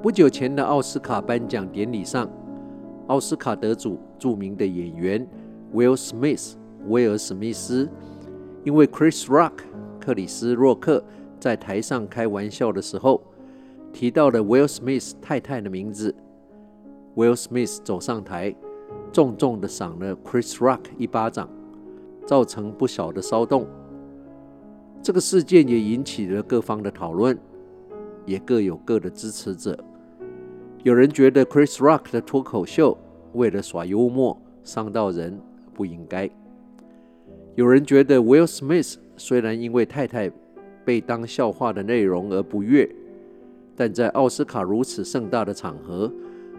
不久前的奥斯卡颁奖典礼上，奥斯卡得主著名的演员 Will Smith 威尔·史密斯，因为 Chris Rock 克里斯·洛克在台上开玩笑的时候，提到了 Will Smith 太太的名字。Will Smith 走上台，重重地赏了 Chris Rock 一巴掌，造成不小的骚动。这个事件也引起了各方的讨论，也各有各的支持者。有人觉得 Chris Rock 的脱口秀为了耍幽默伤到人，不应该；有人觉得 Will Smith 虽然因为太太被当笑话的内容而不悦，但在奥斯卡如此盛大的场合，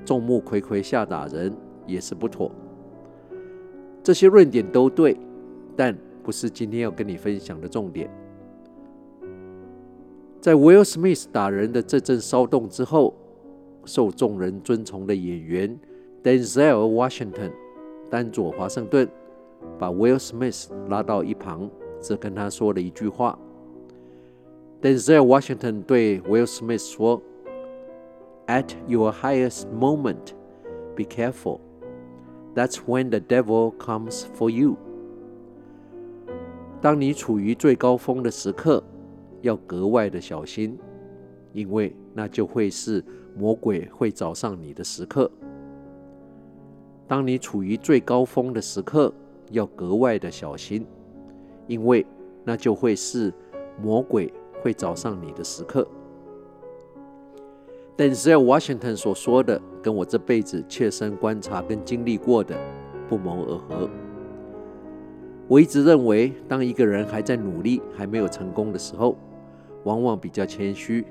众目睽睽下打人也是不妥。这些论点都对，但不是今天要跟你分享的重点。在 Will Smith 打人的这阵骚动之后，受众人尊崇的演员 Denzel Washington 丹佐华盛顿把 Will Smith 拉到一旁，只跟他说了一句话。Denzel Washington 对 Will Smith 说：“At your highest moment, be careful. That's when the devil comes for you.” 当你处于最高峰的时刻，要格外的小心，因为那就会是魔鬼会找上你的时刻。当你处于最高峰的时刻，要格外的小心，因为那就会是魔鬼会找上你的时刻。Denzel Washington 所说的，跟我这辈子切身观察跟经历过的不谋而合。我一直认为，当一个人还在努力、还没有成功的时候，往往比较谦虚，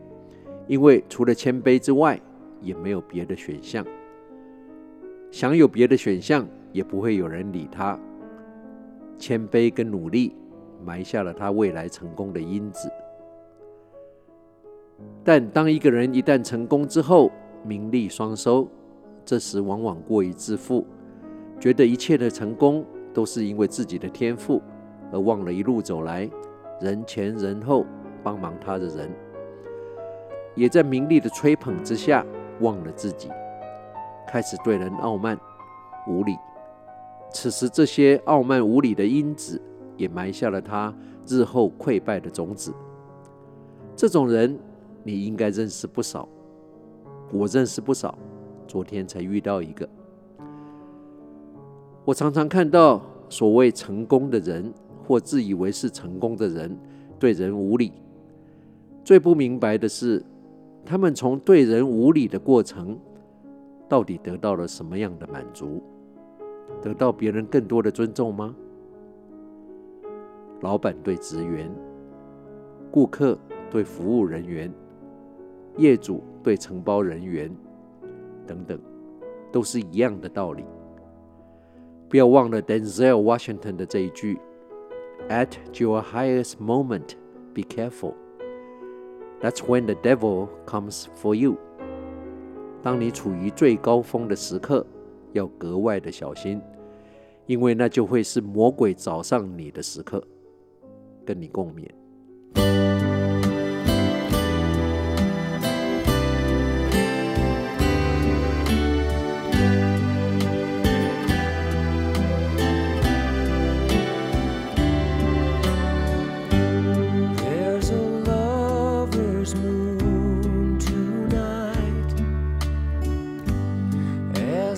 因为除了谦卑之外，也没有别的选项。想有别的选项，也不会有人理他。谦卑跟努力，埋下了他未来成功的因子。但当一个人一旦成功之后，名利双收，这时往往过于自负，觉得一切的成功都是因为自己的天赋，而忘了一路走来人前人后帮忙他的人，也在名利的吹捧之下忘了自己，开始对人傲慢无礼。此时，这些傲慢无礼的因子也埋下了他日后溃败的种子。这种人，你应该认识不少，我认识不少，昨天才遇到一个。我常常看到所谓成功的人，或自以为是成功的人，对人无礼。最不明白的是，他们从对人无礼的过程，到底得到了什么样的满足？得到别人更多的尊重吗？老板对职员，顾客对服务人员，业主对承包人员，等等，都是一样的道理。不要忘了 Denzel Washington 的这一句：“At your highest moment, be careful. That's when the devil comes for you.” 当你处于最高峰的时刻，要格外的小心，因为那就会是魔鬼找上你的时刻。跟你共勉。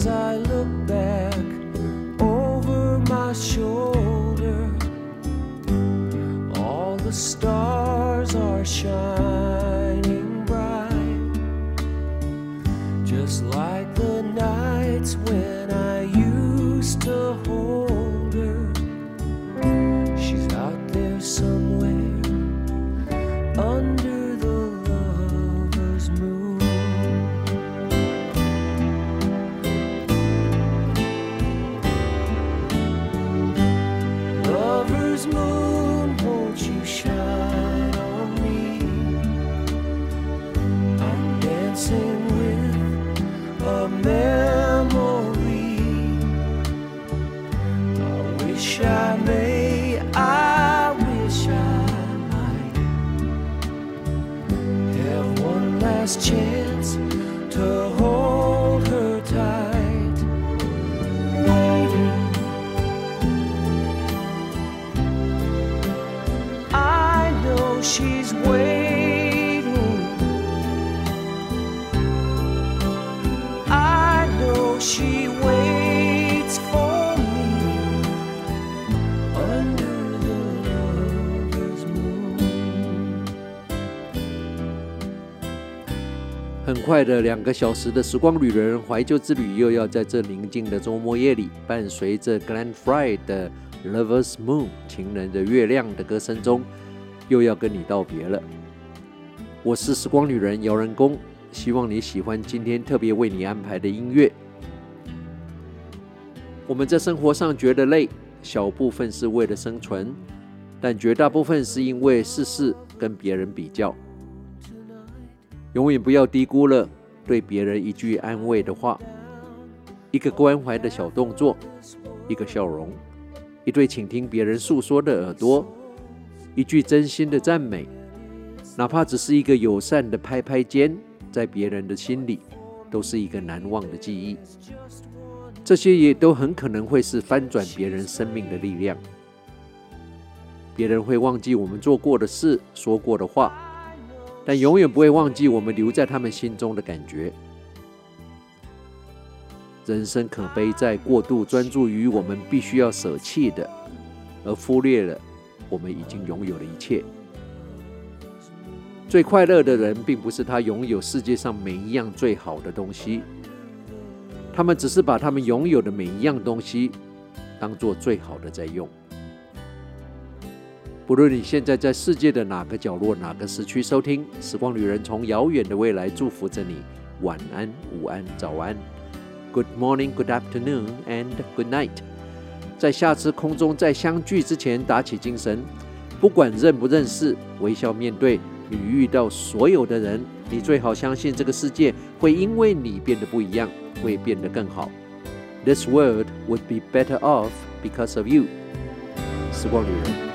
as I look back over my shoulder, all the stars are shining bright, just like the nights when I used to a memory. I wish I may, I wish I might have one last chance to. 很快的两个小时的时光旅人怀旧之旅，又要在这宁静的周末夜里，伴随着 Glen Frey 的《Lover's Moon》情人的月亮的歌声中，又要跟你道别了。我是时光旅人姚人工，希望你喜欢今天特别为你安排的音乐。我们在生活上觉得累，小部分是为了生存，但绝大部分是因为事事跟别人比较。永远不要低估了对别人一句安慰的话，一个关怀的小动作，一个笑容，一对倾听别人诉说的耳朵，一句真心的赞美，哪怕只是一个友善的拍拍肩，在别人的心里都是一个难忘的记忆。这些也都很可能会是翻转别人生命的力量。别人会忘记我们做过的事，说过的话。但永远不会忘记我们留在他们心中的感觉。人生可悲在过度专注于我们必须要舍弃的，而忽略了我们已经拥有的一切。最快乐的人，并不是他拥有世界上每一样最好的东西，他们只是把他们拥有的每一样东西当做最好的在用。无论你现在在世界的哪个角落、哪个时区收听，时光旅人从遥远的未来祝福着你。晚安、午安、早安，Good morning, Good afternoon, and Good night。在下次空中再相聚之前，打起精神，不管认不认识，微笑面对你遇到所有的人。你最好相信这个世界会因为你变得不一样，会变得更好。This world would be better off because of you。时光旅人，